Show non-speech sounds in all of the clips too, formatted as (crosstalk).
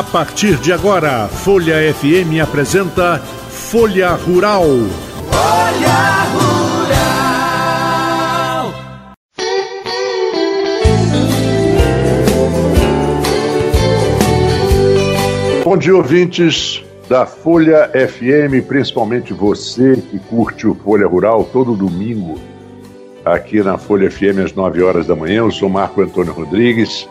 A partir de agora, Folha FM apresenta Folha Rural. Folha Rural. Bom dia, ouvintes da Folha FM, principalmente você que curte o Folha Rural todo domingo aqui na Folha FM às 9 horas da manhã. Eu sou Marco Antônio Rodrigues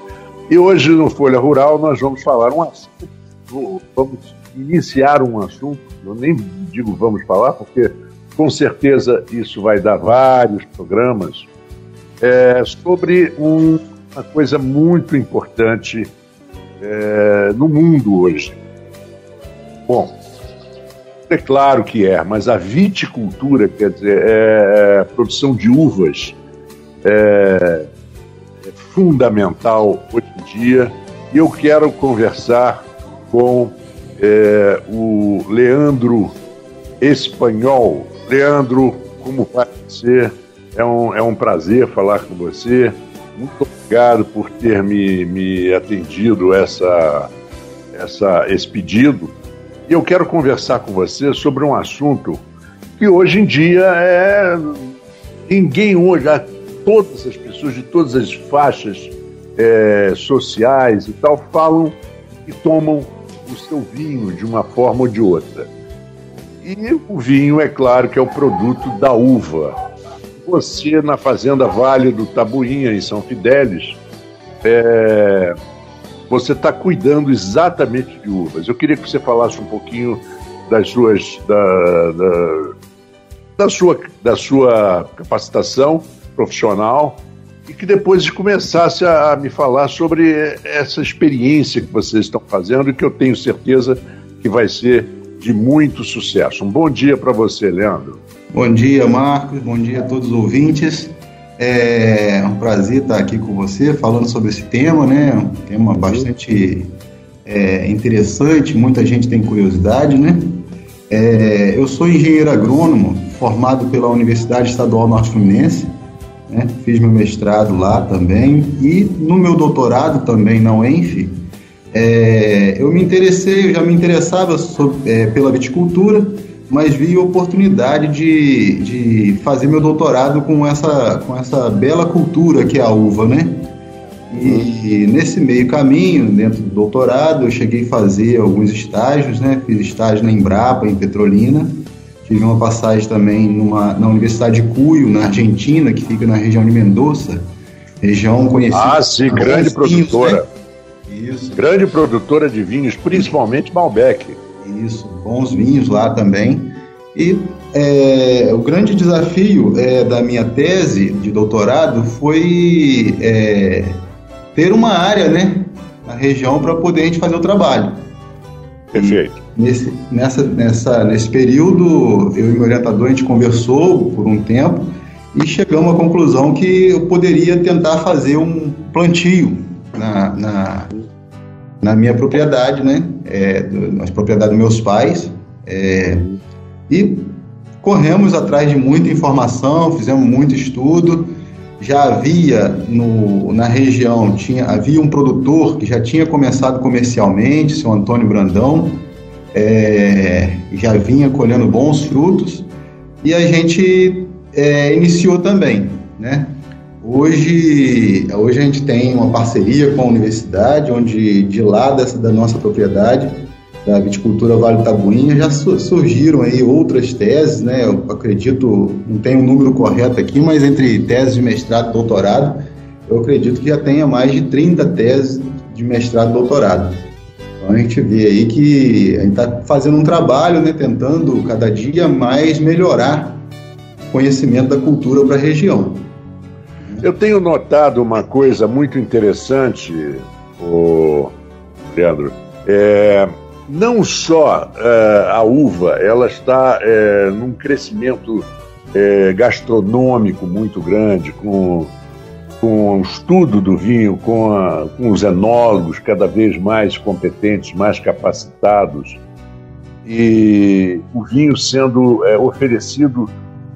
e hoje no Folha Rural nós vamos falar um assunto, vamos iniciar um assunto, eu nem digo vamos falar, porque com certeza isso vai dar vários programas, é, sobre um, uma coisa muito importante é, no mundo hoje. Bom, é claro que é, mas a viticultura, quer dizer, é, é produção de uvas, é fundamental hoje em dia e eu quero conversar com é, o Leandro Espanhol. Leandro, como vai ser? É um, é um prazer falar com você. Muito obrigado por ter me, me atendido essa, essa, esse pedido. E eu quero conversar com você sobre um assunto que hoje em dia é. Ninguém hoje, todas as pessoas de todas as faixas é, sociais e tal falam e tomam o seu vinho de uma forma ou de outra. E o vinho, é claro, que é o produto da uva. Você, na Fazenda Vale do Tabuinha, em São Fidélis, é, você está cuidando exatamente de uvas. Eu queria que você falasse um pouquinho das suas, da, da, da sua, da sua capacitação profissional e que depois começasse a, a me falar sobre essa experiência que vocês estão fazendo e que eu tenho certeza que vai ser de muito sucesso. Um bom dia para você, Leandro. Bom dia, Marcos. Bom dia a todos os ouvintes. É um prazer estar aqui com você falando sobre esse tema, né? Um tema bastante é, interessante, muita gente tem curiosidade, né? É, eu sou engenheiro agrônomo, formado pela Universidade Estadual Norte Fluminense né? fiz meu mestrado lá também e no meu doutorado também na UENF, é, eu me interessei, eu já me interessava sobre, é, pela viticultura, mas vi a oportunidade de, de fazer meu doutorado com essa, com essa bela cultura que é a uva, né? E nesse meio caminho, dentro do doutorado, eu cheguei a fazer alguns estágios, né? Fiz estágio na Embrapa, em Petrolina, Tive uma passagem também numa, na Universidade de Cuyo, na Argentina, que fica na região de Mendoza, região conhecida. Ah, sim, grande produtora. Né? Isso. Grande produtora de vinhos, principalmente Malbec. Isso, bons vinhos lá também. E é, o grande desafio é, da minha tese de doutorado foi é, ter uma área né, na região para poder a gente fazer o trabalho. Perfeito. Nesse, nessa, nessa, nesse período, eu e meu orientador, a gente conversou por um tempo e chegamos à conclusão que eu poderia tentar fazer um plantio na, na, na minha propriedade, né? É, na dos meus pais. É, e corremos atrás de muita informação, fizemos muito estudo. Já havia no, na região, tinha, havia um produtor que já tinha começado comercialmente, seu Antônio Brandão, é, já vinha colhendo bons frutos e a gente é, iniciou também, né? Hoje, hoje a gente tem uma parceria com a universidade, onde de lá dessa, da nossa propriedade, da viticultura Vale Tabuinha, já surgiram aí outras teses, né? Eu acredito, não o um número correto aqui, mas entre teses de mestrado e doutorado, eu acredito que já tenha mais de 30 teses de mestrado e doutorado. Então a gente vê aí que a gente está fazendo um trabalho, né, tentando cada dia mais melhorar o conhecimento da cultura para a região. Eu tenho notado uma coisa muito interessante, o Leandro. É, não só uh, a uva, ela está uh, num crescimento uh, gastronômico muito grande, com, com o estudo do vinho, com, a, com os enólogos cada vez mais competentes, mais capacitados, e o vinho sendo oferecido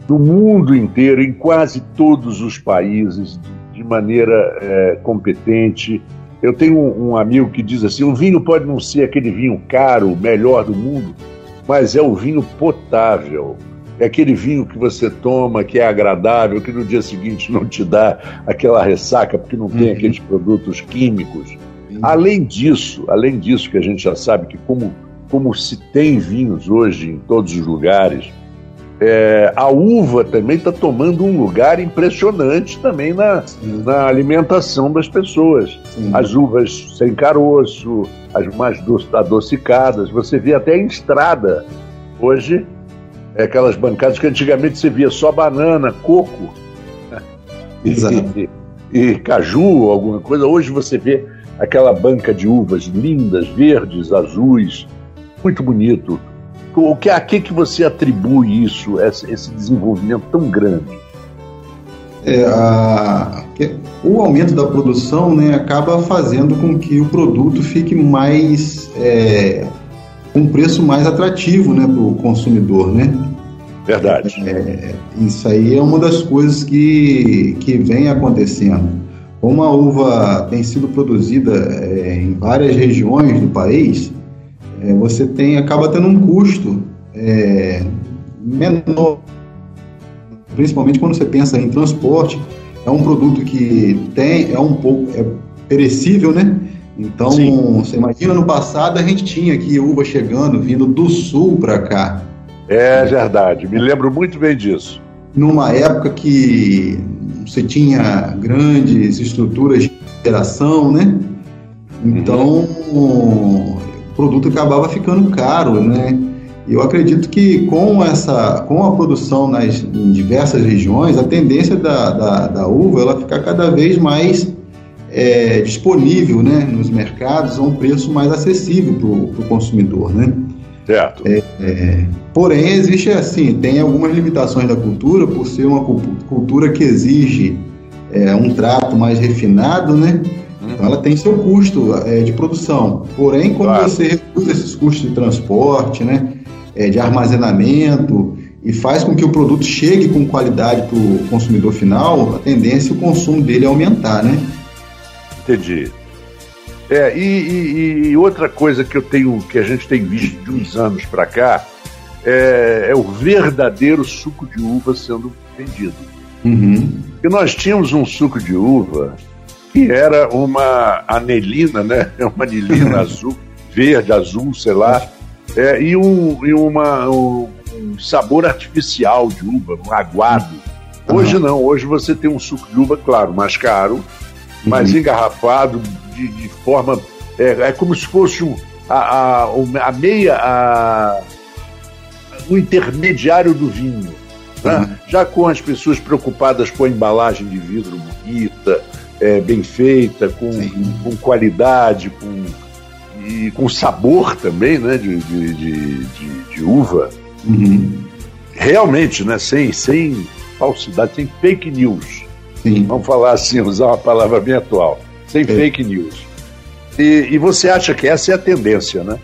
no mundo inteiro, em quase todos os países, de, maneira competente eu tenho um, um, amigo que diz assim: o vinho pode não ser aquele vinho caro, melhor do mundo, mas é o vinho potável. É aquele vinho que você toma, que é agradável, que no dia seguinte não te dá aquela ressaca, porque não tem uhum. aqueles produtos químicos. Uhum. Além disso, além disso, que a gente já sabe que como, como se tem vinhos hoje em todos os lugares, é, a uva também está tomando um lugar impressionante também na, na alimentação das pessoas. Sim. As uvas sem caroço, as mais adocicadas, você vê até em estrada. Hoje, é aquelas bancadas que antigamente você via só banana, coco (laughs) e, e caju, alguma coisa. Hoje você vê aquela banca de uvas lindas, verdes, azuis, muito bonito. O que, a que, que você atribui isso, esse, esse desenvolvimento tão grande? É, a, o aumento da produção né, acaba fazendo com que o produto fique mais. É, um preço mais atrativo né, para o consumidor. Né? Verdade. É, isso aí é uma das coisas que, que vem acontecendo. Como a uva tem sido produzida é, em várias regiões do país, é, você tem acaba tendo um custo é, menor, principalmente quando você pensa em transporte. É um produto que tem é um pouco é perecível, né? Então, Sim. você imagina no passado a gente tinha aqui uva chegando vindo do sul para cá. É verdade, me lembro muito bem disso. Numa época que você tinha grandes estruturas de geração, né? Então, uhum o produto acabava ficando caro, né? E eu acredito que com essa, com a produção nas em diversas regiões, a tendência da, da, da uva ela ficar cada vez mais é, disponível, né, nos mercados a um preço mais acessível para o consumidor, né? Certo. É, é, porém, existe assim, tem algumas limitações da cultura por ser uma cultura que exige é, um trato mais refinado, né? Então ela tem seu custo é, de produção. Porém, quando claro. você reduz esses custos de transporte, né, é, de armazenamento e faz com que o produto chegue com qualidade para o consumidor final, a tendência é o consumo dele aumentar, né? Entendi. É, e, e, e, outra coisa que eu tenho, que a gente tem visto de uns anos para cá, é, é, o verdadeiro suco de uva sendo vendido. Uhum. E nós tínhamos um suco de uva que era uma anelina, né? (laughs) Uma anilina (laughs) azul, verde, azul, sei lá, é, e, um, e uma, um, um, sabor artificial de uva, um aguado. Hoje uhum. não, hoje você tem um suco de uva, claro, mais caro, uhum. mas engarrafado de, de forma. É, é, como se fosse um, a, a, a meia. A, o intermediário do vinho. Né? Uhum. Já com as pessoas preocupadas com a embalagem de vidro bonita, é, bem feita, com, com qualidade, com, e com sabor também, né, de, de, de, de, de uva. Uhum. Realmente, né, sem, sem falsidade, sem fake news. Sim. Vamos falar assim, usar uma palavra bem atual. Sem é. fake news. E, e você acha que essa é a tendência, né?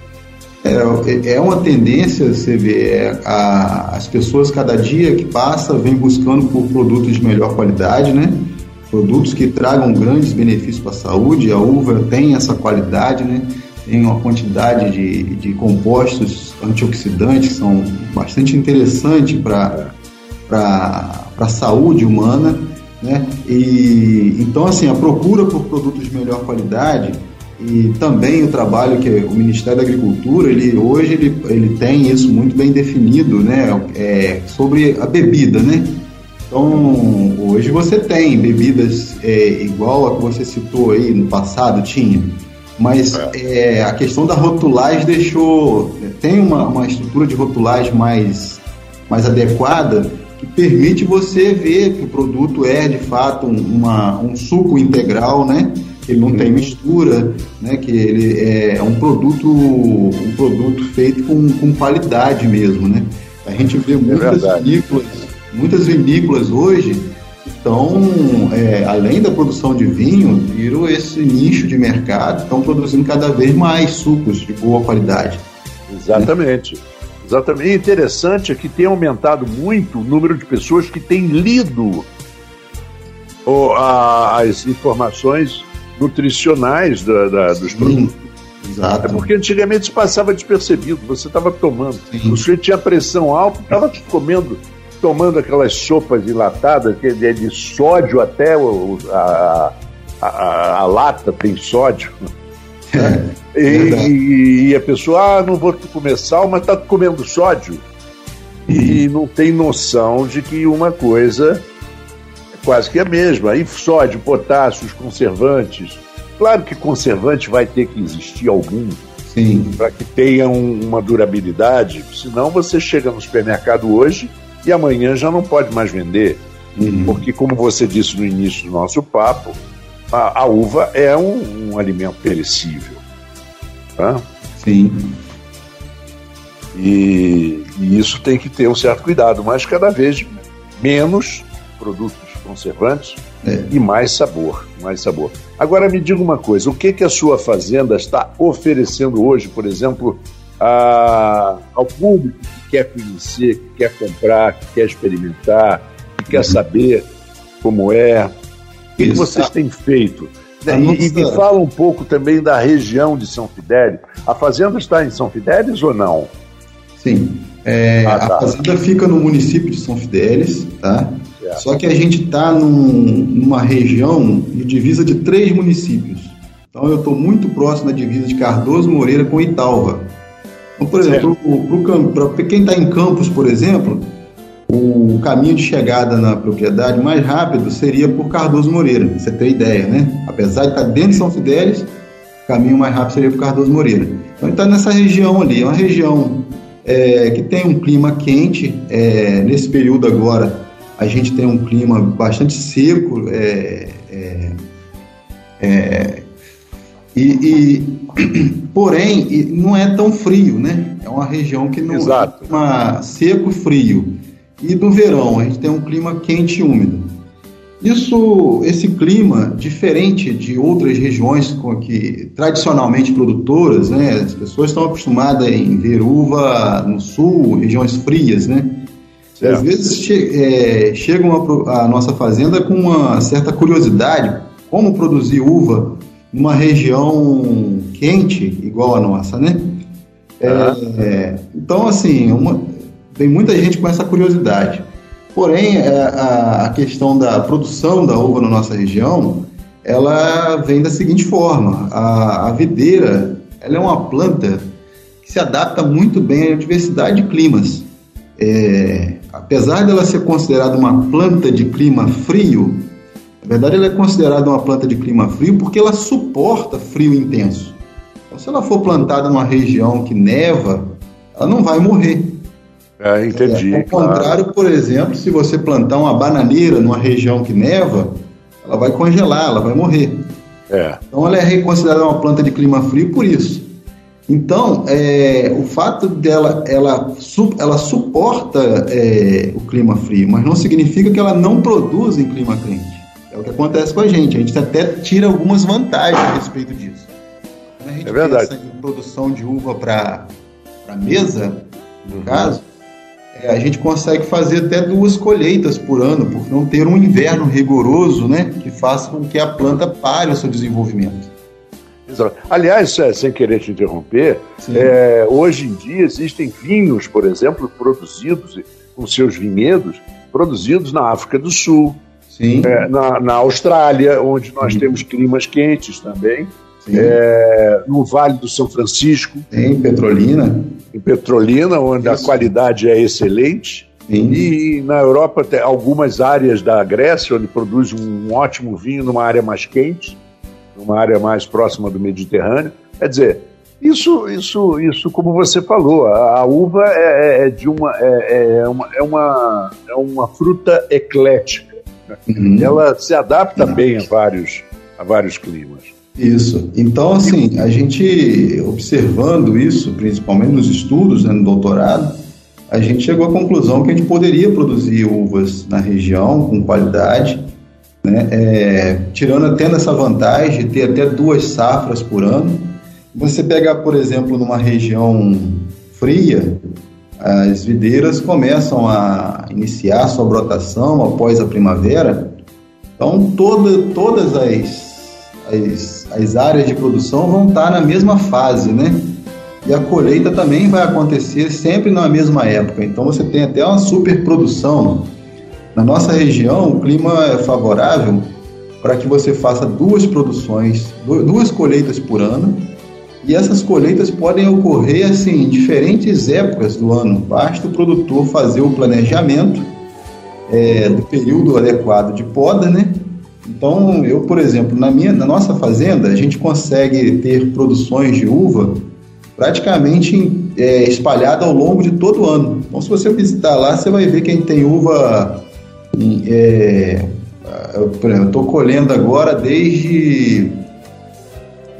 É, é uma tendência, você vê, é, a, as pessoas cada dia que passa vêm buscando por produtos de melhor qualidade, né? produtos que tragam grandes benefícios para a saúde. A uva tem essa qualidade, né? tem uma quantidade de, de compostos antioxidantes que são bastante interessantes para a saúde humana. Né? E, então, assim, a procura por produtos de melhor qualidade e também o trabalho que o Ministério da Agricultura, ele, hoje ele, ele tem isso muito bem definido, né? É, sobre a bebida, né? Então, hoje você tem bebidas é, igual a que você citou aí no passado, tinha. Mas é. é, a questão da rotulagem deixou. Tem uma, uma estrutura de rotulagem mais, mais adequada que permite você ver que o produto é de fato uma, um suco integral, né? que ele não tem mistura, né? Que ele é um produto, um produto feito com, com qualidade mesmo, né? A gente vê é muitas é vinícolas, muitas vinícolas hoje estão, é, além da produção de vinho, viram esse nicho de mercado, estão produzindo cada vez mais sucos de boa qualidade. Exatamente. Né? Exatamente. E interessante é que tem aumentado muito o número de pessoas que têm lido a, as informações nutricionais da, da, dos produtos. Exato. É porque antigamente se passava despercebido, você estava tomando. Sim. O sujeito tinha pressão alta, estava comendo, tomando aquelas sopas enlatadas, que é de sódio até o, a, a, a, lata tem sódio. É. E, e, a pessoa, ah, não vou comer sal, mas está comendo sódio. E não tem noção de que uma coisa é quase que a mesma. E sódio, potássio, os conservantes. Claro que conservante vai ter que existir algum para que tenha um, uma durabilidade. Senão você chega no supermercado hoje e amanhã já não pode mais vender. Uhum. Porque, como você disse no início do nosso papo, a, a uva é um, um alimento perecível. Tá? Sim. E, e, isso tem que ter um certo cuidado, mas cada vez menos produtos conservantes é. e mais sabor, mais sabor. Agora me diga uma coisa, o que que a sua fazenda está oferecendo hoje, por exemplo, a, ao público que quer conhecer, que quer comprar, que quer experimentar, que quer saber como é? O que, que vocês têm feito? E, nossa... e, me fala um pouco também da região de São Fidélis. A fazenda está em São Fidélis ou não? Sim. É, ah, tá. A fazenda fica no município de São Fidélis, tá? Só que a gente está num, numa região de divisa de três municípios. Então eu estou muito próximo da divisa de Cardoso Moreira com Italva. Então, por exemplo, para quem está em Campos, por exemplo, o caminho de chegada na propriedade mais rápido seria por Cardoso Moreira, você tem ideia, né? Apesar de estar tá dentro de São Fidélis, o caminho mais rápido seria por Cardoso Moreira. Então está nessa região ali, é uma região é, que tem um clima quente, é, nesse período agora a gente tem um clima bastante seco, é, é, é e, e, (clears throat) porém não é tão frio, né? É uma região que não Exato. é uma seco frio. E no verão a gente tem um clima quente e úmido. Isso, esse clima, diferente de outras regiões que tradicionalmente produtoras, né, as pessoas estão acostumadas em ver uva no sul, regiões frias, né? Certo. Às vezes che é, chegam a, a, nossa fazenda com uma certa curiosidade, como produzir uva numa região quente igual a nossa, né? É, é, então, assim, uma, tem muita gente com essa curiosidade. Porém, é, a, questão da produção da uva na nossa região, ela vem da seguinte forma: a, a videira, ela é uma planta que se adapta muito bem à diversidade de climas. É, apesar dela ser considerada uma planta de clima frio, na verdade ela é considerada uma planta de clima frio porque ela suporta frio intenso. Então, se ela for plantada numa região que neva, ela não vai morrer. É, entendi. É, ao contrário, claro. por exemplo, se você plantar uma bananeira numa região que neva, ela vai congelar, ela vai morrer. É. Então ela é considerada uma planta de clima frio por isso. Então, é, o fato dela, ela, ela suporta é, o clima frio, mas não significa que ela não produz em clima quente. É o que acontece com a gente. A gente até tira algumas vantagens a respeito disso. Quando a gente é verdade. pensa em produção de uva para mesa, no uhum. caso, a gente consegue fazer até duas colheitas por ano, por não ter um inverno rigoroso, né, que faça com que a planta pare o seu desenvolvimento. Aliás, é, sem querer te interromper, é, hoje em dia existem vinhos, por exemplo, produzidos com seus vinhedos, produzidos na África do Sul, é, na, na, Austrália, onde nós Sim. temos climas quentes também, é, no Vale do São Francisco. Em Petrolina. Em Petrolina, onde Isso. a qualidade é excelente. Sim. E na Europa tem algumas áreas da Grécia, onde produz um ótimo vinho numa área mais quente numa área mais próxima do Mediterrâneo. Quer dizer, isso, isso, isso, como você falou, a, a uva é, é, é de uma é, é, uma, é, uma, é uma fruta eclética. Uhum. Ela se adapta uhum. bem a vários, a vários climas. Isso. Então, assim, a gente observando isso, principalmente nos estudos, né, no doutorado, a gente chegou à conclusão que a gente poderia produzir uvas na região com qualidade, né, é, tirando até essa vantagem de ter até duas safras por ano. Você pegar, por exemplo, numa região fria, as videiras começam a iniciar sua brotação após a primavera. Então, toda, todas as, as, as áreas de produção vão estar na mesma fase, né? E a colheita também vai acontecer sempre na mesma época. Então, você tem até uma superprodução. Na nossa região, o clima é favorável para que você faça duas produções, duas colheitas por ano e essas colheitas podem ocorrer assim em diferentes épocas do ano. Basta o produtor fazer o planejamento é, do período adequado de poda, né? Então, eu, por exemplo, na minha, na nossa fazenda, a gente consegue ter produções de uva praticamente é, espalhada ao longo de todo o ano. Então, se você visitar lá, você vai ver que a gente tem uva. É, eu, estou colhendo agora desde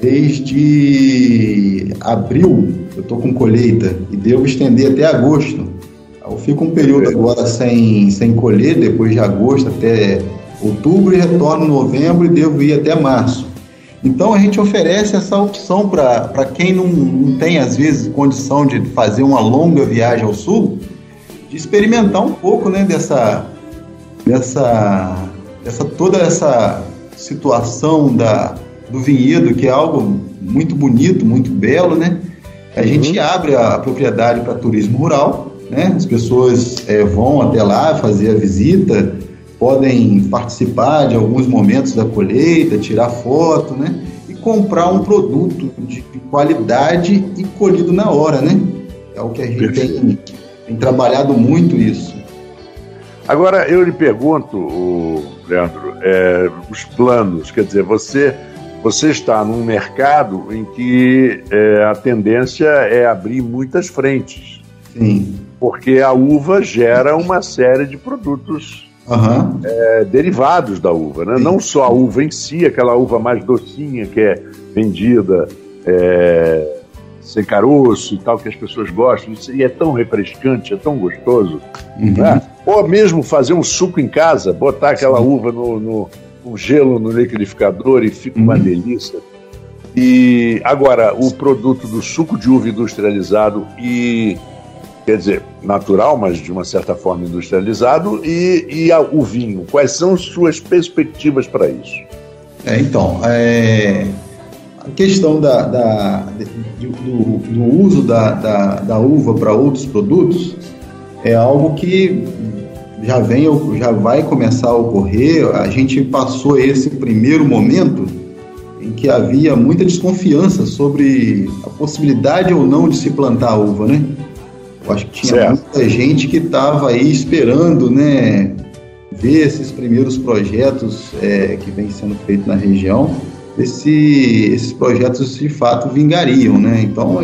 desde abril eu estou com colheita e devo estender até agosto. Eu fico um período agora sem, sem colher, depois de agosto até outubro e retorno em novembro e devo ir até março. Então a gente oferece essa opção para quem não, não tem, às vezes, condição de fazer uma longa viagem ao sul, de experimentar um pouco né, dessa, dessa, dessa toda essa situação da, do vinhedo, que é algo muito bonito, muito belo, né? A uhum. gente abre a propriedade para turismo rural, né? As pessoas é, vão até lá fazer a visita, podem participar de alguns momentos da colheita, tirar foto, né? E comprar um produto de qualidade e colhido na hora, né? É o que a gente tem, tem, trabalhado muito isso. Agora eu lhe pergunto, Leandro, é, os planos, quer dizer, você você está num mercado em que é, a tendência é abrir muitas frentes. Sim. Porque a uva gera uma série de produtos uhum. é, derivados da uva. Né? Não só a uva em si, aquela uva mais docinha que é vendida é, sem caroço e tal, que as pessoas gostam. E é tão refrescante, é tão gostoso. Uhum. Né? Ou mesmo fazer um suco em casa, botar aquela Sim. uva no, no com gelo no liquidificador e fica uma uhum. delícia. E agora, o produto do suco de uva industrializado e quer dizer, natural, mas de uma certa forma industrializado, e, e a, o vinho. Quais são suas perspectivas para isso? É, então, é, a questão da, da do, do, uso da, da, da uva para outros produtos é algo que já vem, já vai começar a ocorrer. A gente passou esse primeiro momento em que havia muita desconfiança sobre a possibilidade ou não de se plantar uva, né? Eu acho que tinha certo. muita gente que estava aí esperando, né, ver esses primeiros projetos é, que vem sendo feitos na região, se esses projetos de fato vingariam, né? Então,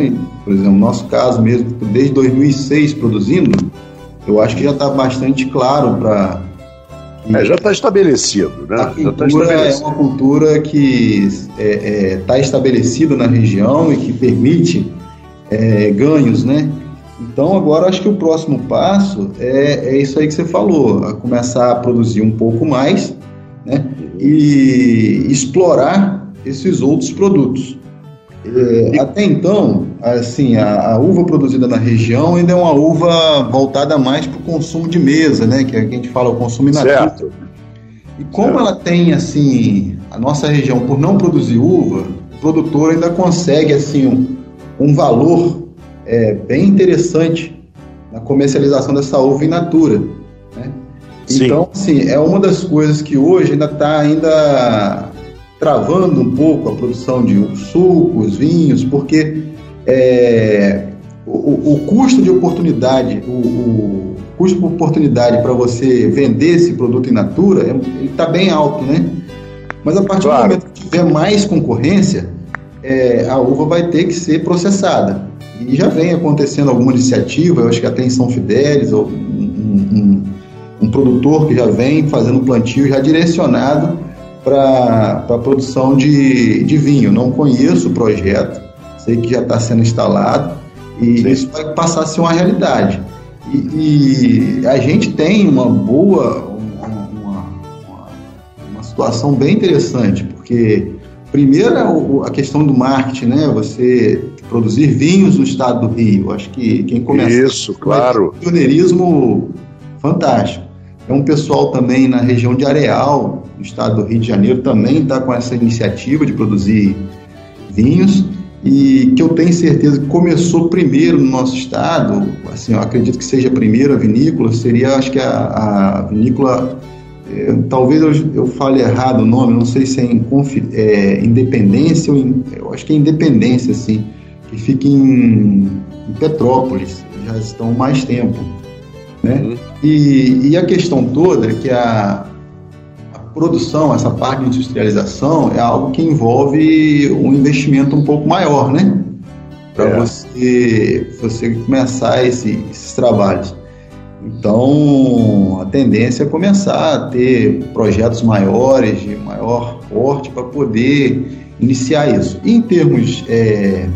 por exemplo, no nosso caso mesmo, desde 2006 produzindo, eu acho que já está bastante claro para. É, já está estabelecido, né? A cultura tá é uma cultura que está é, é, tá estabelecida na região e que permite é, ganhos, né? Então, agora acho que o próximo passo é, é isso aí que você falou, a começar a produzir um pouco mais né? e explorar esses outros produtos. É, até então, assim, a, a, uva produzida na região ainda é uma uva voltada mais para o consumo de mesa, né? Que, é, que a gente fala o consumo in natura. E como certo. ela tem, assim, a nossa região, por não produzir uva, o produtor ainda consegue, assim, um, um valor é, bem interessante na comercialização dessa uva in natura, né? Então, assim, é uma das coisas que hoje ainda está ainda travando um pouco a produção de sucos, vinhos, porque é, o, o, custo de oportunidade, o, o custo de oportunidade para você vender esse produto in natura, é, ele está bem alto, né? Mas a partir claro. do momento que tiver mais concorrência, é, a uva vai ter que ser processada. E já vem acontecendo alguma iniciativa, eu acho que até em São Fidélis, ou um, um, um produtor que já vem fazendo plantio já direcionado para a produção de, de vinho. Não conheço o projeto, sei que já está sendo instalado e Sim. isso vai passar a ser uma realidade. E, e a gente tem uma boa, uma, uma, uma, situação bem interessante, porque primeiro a questão do marketing, né? Você produzir vinhos no estado do Rio. Acho que quem começa isso, claro, um pioneirismo fantástico. É um pessoal também na região de Areal, no estado do Rio de Janeiro, também está com essa iniciativa de produzir vinhos e que eu tenho certeza que começou primeiro no nosso estado, assim, eu acredito que seja a primeira vinícola, seria, acho que a, a vinícola, é, talvez eu, eu, fale errado o nome, não sei se é, em, é Independência ou eu acho que é Independência, assim, que fica em, em Petrópolis, já estão mais tempo, né? Uhum. E, e a questão toda é que a, produção, essa parte de industrialização, é algo que envolve um investimento um pouco maior, né? Para é. você, você começar esse, esses trabalhos. Então, a tendência é começar a ter projetos maiores, de maior porte, para poder iniciar isso. E em termos é,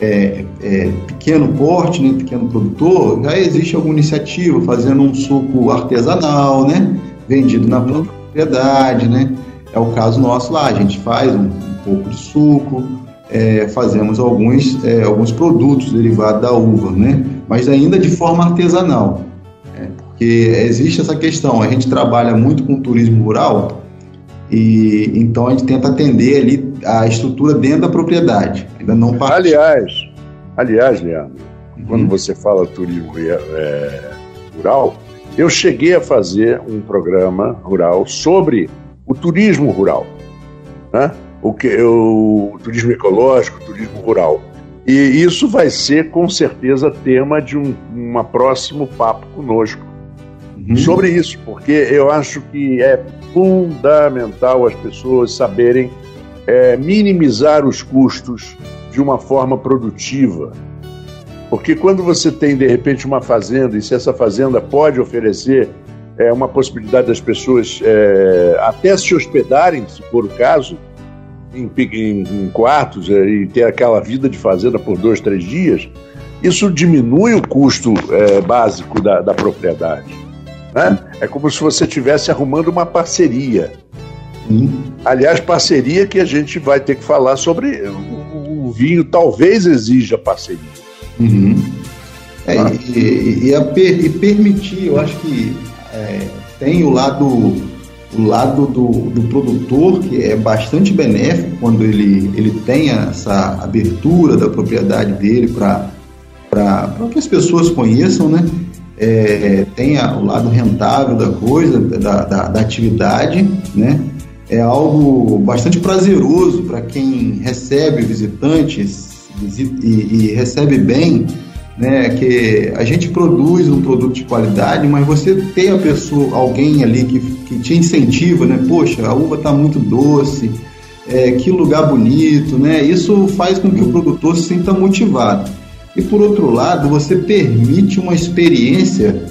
é, é, pequeno porte, né, pequeno produtor, já existe alguma iniciativa fazendo um suco artesanal, né, vendido na propriedade, né? É o caso nosso lá, a gente faz um, um pouco de suco, é, fazemos alguns, é, alguns produtos derivados da uva, né? Mas ainda de forma artesanal, é, porque existe essa questão, a gente trabalha muito com turismo rural e então a gente tenta atender ali a estrutura dentro da propriedade, ainda não parte... Aliás, aliás, Leandro, uhum. quando você fala turismo é, rural, eu cheguei a fazer um programa rural sobre o turismo rural, né? o, que, o, o turismo ecológico, o turismo rural. E isso vai ser, com certeza, tema de um uma próximo papo conosco uhum. sobre isso, porque eu acho que é fundamental as pessoas saberem é, minimizar os custos de uma forma produtiva. Porque quando você tem, de repente, uma fazenda, e se essa fazenda pode oferecer é, uma possibilidade das pessoas é, até se hospedarem, se for o caso, em, em, em quartos é, e ter aquela vida de fazenda por dois, três dias, isso diminui o custo é, básico da, da propriedade. Né? É como se você estivesse arrumando uma parceria. Aliás, parceria que a gente vai ter que falar sobre o, o vinho, talvez exija parceria. Uhum. É, ah. e, e, e, permitir, eu acho que é, tem o lado, o lado do, do, produtor que é bastante benéfico quando ele, ele tem essa abertura da propriedade dele para que as pessoas conheçam, né? É, tem o lado rentável da coisa, da, da, da atividade, né? É algo bastante prazeroso para quem recebe visitantes, e, e recebe bem, né, que a gente produz um produto de qualidade, mas você ter a pessoa, alguém ali que, que te incentiva, né, poxa, a uva está muito doce, é, que lugar bonito, né, isso faz com que o produtor se sinta motivado. E por outro lado, você permite uma experiência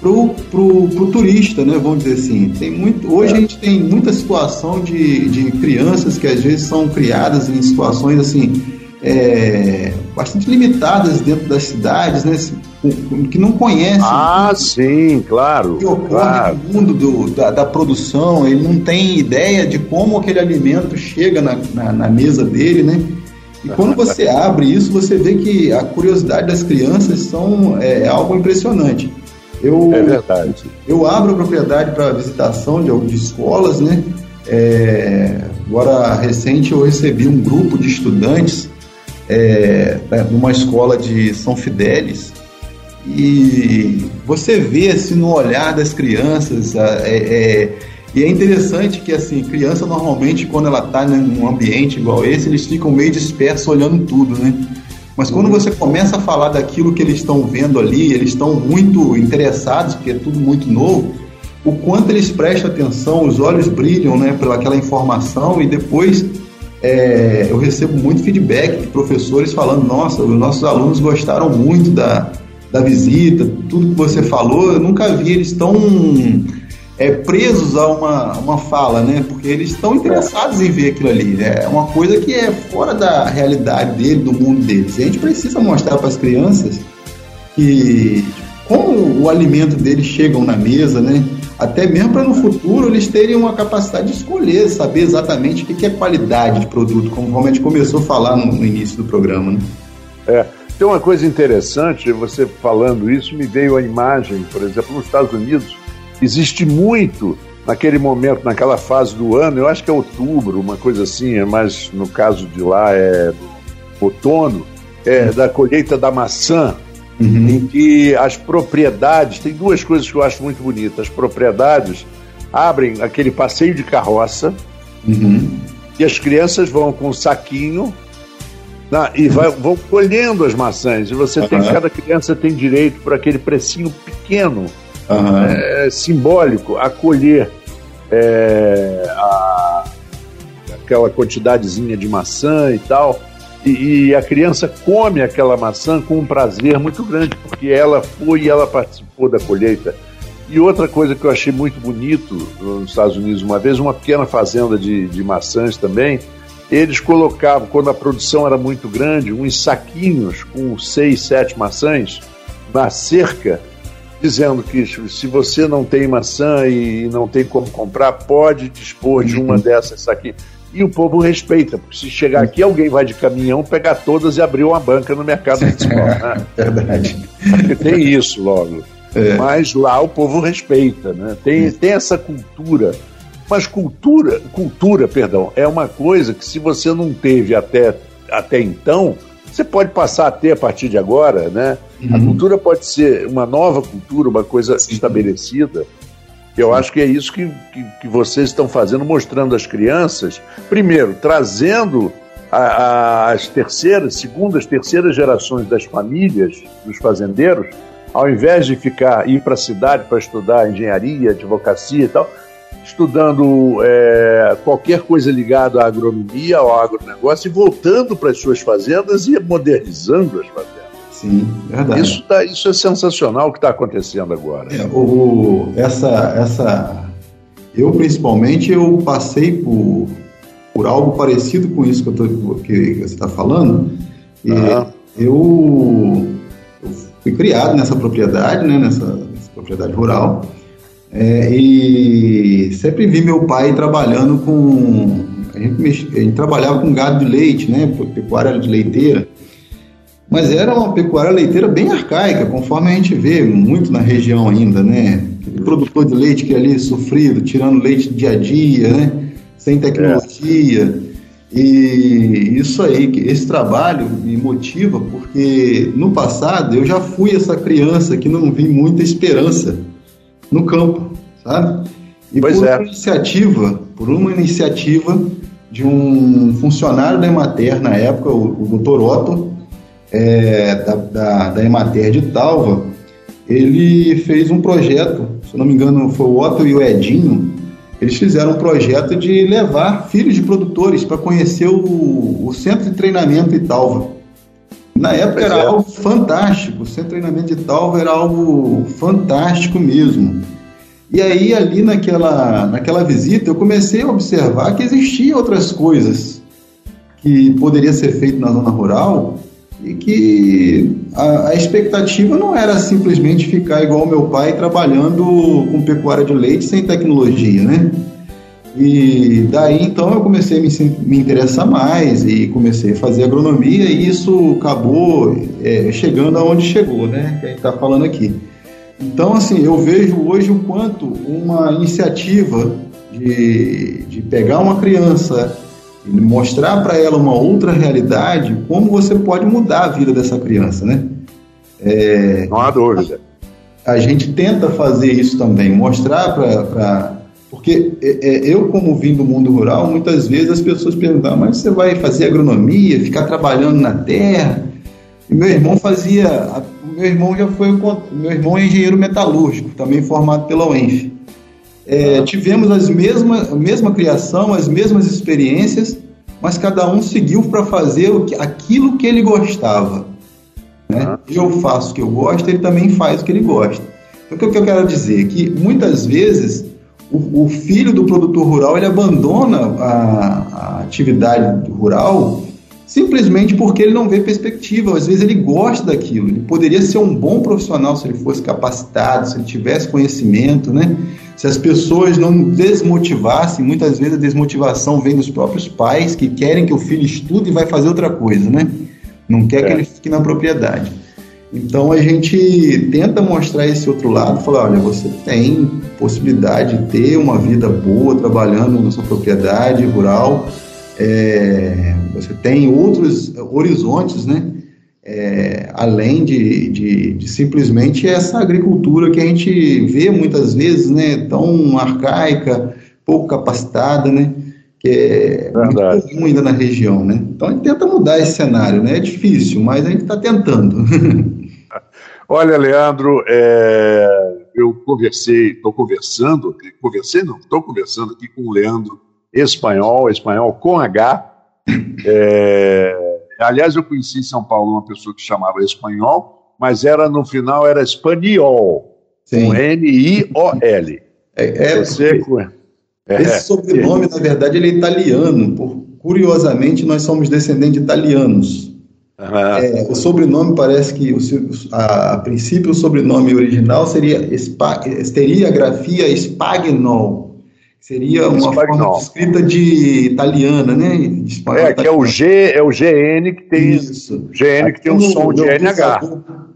pro, pro, pro turista, né? Vamos dizer assim. Tem muito, hoje é. a gente tem muita situação de, de crianças que às vezes são criadas em situações assim é, bastante limitadas dentro das cidades, né? Que não conhecem. Ah, sim, claro. O que ocorre claro. no mundo do, da, da, produção, ele não tem ideia de como aquele alimento chega na, na, na mesa dele, né? E quando você (laughs) abre isso, você vê que a curiosidade das crianças são, é, é algo impressionante. Eu, é verdade. Eu abro a propriedade para visitação de, de escolas, né? É, agora, recente, eu recebi um grupo de estudantes é, numa escola de São Fidélis e você vê assim no olhar das crianças é, é, e é interessante que assim criança normalmente quando ela está num ambiente igual esse eles ficam meio dispersos olhando tudo, né? Mas quando uhum. você começa a falar daquilo que eles estão vendo ali, eles estão muito interessados porque é tudo muito novo. O quanto eles prestam atenção, os olhos brilham, né, pelaquela informação e depois é, eu recebo muito feedback de professores falando: nossa, os nossos alunos gostaram muito da, da visita, tudo que você falou, eu nunca vi eles tão é, presos a uma, uma fala, né? Porque eles estão interessados em ver aquilo ali. Né? É uma coisa que é fora da realidade dele, do mundo deles. E a gente precisa mostrar para as crianças que como o alimento deles chegam na mesa, né? Até mesmo para no futuro eles terem uma capacidade de escolher, saber exatamente o que é qualidade de produto, como a gente começou a falar no, no início do programa, né? É. Tem uma coisa interessante, você falando isso, me veio a imagem, por exemplo, nos Estados Unidos, existe muito naquele momento, naquela fase do ano, eu acho que é outubro, uma coisa assim, mas no caso de lá é outono, é da colheita da maçã, uhum. em que as propriedades, tem duas coisas que eu acho muito bonitas, as propriedades abrem aquele passeio de carroça uhum. e as crianças vão com um saquinho na, e vai, vão colhendo as maçãs, e você uhum. tem, cada criança tem direito para aquele precinho pequeno uhum. é, simbólico acolher é, a, aquela quantidadezinha de maçã e tal. E, e, a criança come aquela maçã com um prazer muito grande, porque ela foi e ela participou da colheita. E outra coisa que eu achei muito bonito nos Estados Unidos, uma vez, uma pequena fazenda de, de maçãs também, eles colocavam, quando a produção era muito grande, uns saquinhos com seis, sete maçãs na cerca dizendo que se você não tem maçã e não tem como comprar, pode dispor de uma uhum. dessas aqui. E o povo respeita, porque se chegar aqui, alguém vai de caminhão pegar todas e abrir uma banca no mercado municipal. (laughs) Né? Verdade. Porque tem isso logo. É. Mas lá o povo respeita, né? Tem, tem essa cultura. Mas cultura, cultura, perdão, é uma coisa que se você não teve até, até então, você pode passar a ter a partir de agora, né? Uhum. A cultura pode ser uma nova cultura, uma coisa Sim. estabelecida. Eu acho que é isso que, que, que, vocês estão fazendo, mostrando às crianças, primeiro, trazendo a, a, as terceiras, segundas, terceiras gerações das famílias, dos fazendeiros, ao invés de ficar ir para a cidade para estudar engenharia, advocacia e tal, estudando é, qualquer coisa ligada à agronomia, ao agronegócio e voltando para as suas fazendas e modernizando as fazendas. Sim, verdade. Isso, tá, isso é sensacional o que está acontecendo agora. É, o, essa, essa, eu principalmente eu passei por, por algo parecido com isso que, eu tô, que você está falando. E ah. eu, eu, fui criado nessa propriedade, né, nessa, nessa propriedade rural. É, e sempre vi meu pai trabalhando com. A gente, a gente, trabalhava com gado de leite, né? Pecuária de leiteira. Mas era uma pecuária leiteira bem arcaica, conforme a gente vê muito na região ainda, né? Aquele produtor de leite que é ali sofrido, tirando leite dia a dia, né? Sem tecnologia. É. E isso aí, esse trabalho me motiva porque no passado eu já fui essa criança que não vi muita esperança no campo, sabe? E pois por é. uma iniciativa, por uma iniciativa de um funcionário da Emater na época, o, o doutor Otto, é, da, da, da Emater de Talva, ele fez um projeto, se não me engano foi o Otto e o Edinho, eles fizeram um projeto de levar filhos de produtores para conhecer o, o centro de treinamento de Talva. Na época era algo fantástico, o centro de treinamento de Talva era algo fantástico mesmo. E aí, ali naquela, naquela visita, eu comecei a observar que existiam outras coisas que poderia ser feito na zona rural e que a, a, expectativa não era simplesmente ficar igual meu pai trabalhando com pecuária de leite sem tecnologia, né? E daí então eu comecei a me, me interessar mais e comecei a fazer agronomia e isso acabou é, chegando aonde chegou, né? Que a gente está falando aqui. Então, assim, eu vejo hoje o quanto uma iniciativa de, de pegar uma criança e mostrar para ela uma outra realidade, como você pode mudar a vida dessa criança, né? É, Não há dúvida. A, a gente tenta fazer isso também, mostrar para porque é, é, eu, como vim do mundo rural, muitas vezes as pessoas perguntam, mas você vai fazer agronomia, ficar trabalhando na terra? E meu irmão fazia. Meu irmão já foi. Meu irmão é engenheiro metalúrgico, também formado pela UENF. É, tivemos as mesmas, a mesma criação, as mesmas experiências, mas cada um seguiu para fazer o que, aquilo que ele gostava. Né? Eu faço o que eu gosto, ele também faz o que ele gosta. Então, o que eu quero dizer? Que muitas vezes o, o, filho do produtor rural ele abandona a, a atividade rural simplesmente porque ele não vê perspectiva. Às vezes ele gosta daquilo. Ele poderia ser um bom profissional se ele fosse capacitado, se ele tivesse conhecimento, né? Se as pessoas não desmotivassem, muitas vezes a desmotivação vem dos próprios pais que querem que o filho estude e vai fazer outra coisa, né? Não quer é. que ele fique na propriedade. Então a gente tenta mostrar esse outro lado, falar, olha, você tem possibilidade de ter uma vida boa trabalhando na sua propriedade rural, é, você tem outros horizontes, né? É, além de, de, de, simplesmente essa agricultura que a gente vê muitas vezes, né, tão arcaica, pouco capacitada, né, que é Verdade. muito comum ainda na região, né. Então a gente tenta mudar esse cenário, né, é difícil, mas a gente está tentando. (laughs) Olha, Leandro, é, eu conversei, estou conversando, conversei não, estou conversando aqui com o Leandro espanhol, espanhol com H. É, aliás, eu conheci em São Paulo uma pessoa que chamava espanhol, mas era no final era espanhol, com N-I-O-L. É, é, Você, é, esse sobrenome, na verdade, ele é italiano. Por, curiosamente, nós somos descendentes de italianos. É, o sobrenome parece que, o, a, a, princípio, o sobrenome original seria, teria a grafia Spagnol, Seria uma Espagnol. forma de escrita de italiana, né? De é, que é o G, é o GN que tem isso. GN que tem um som de NH.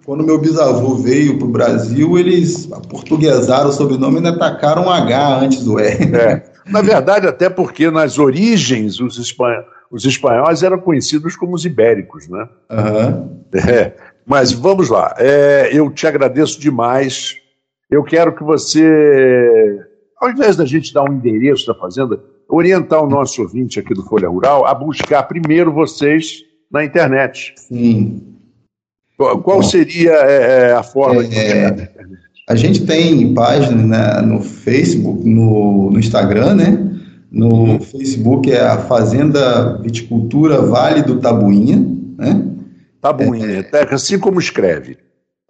Quando meu bisavô veio para o Brasil, eles portuguesaram o sobrenome e atacaram um H antes do R. É. Na verdade, até porque nas origens os, espanhóis, os espanhóis eram conhecidos como os ibéricos, né? Uhum. É. Mas vamos lá. É, eu te agradeço demais. Eu quero que você ao invés da gente dar um endereço da fazenda, orientar o nosso ouvinte aqui do Folha Rural a buscar primeiro vocês na internet. Sim. Qual, qual seria é, é a forma é, de internet? A gente tem página né, no Facebook, no, no Instagram, né? No uhum. Facebook é a Fazenda Viticultura Vale do Tabuinha, né? Tabuinha, é, assim como escreve.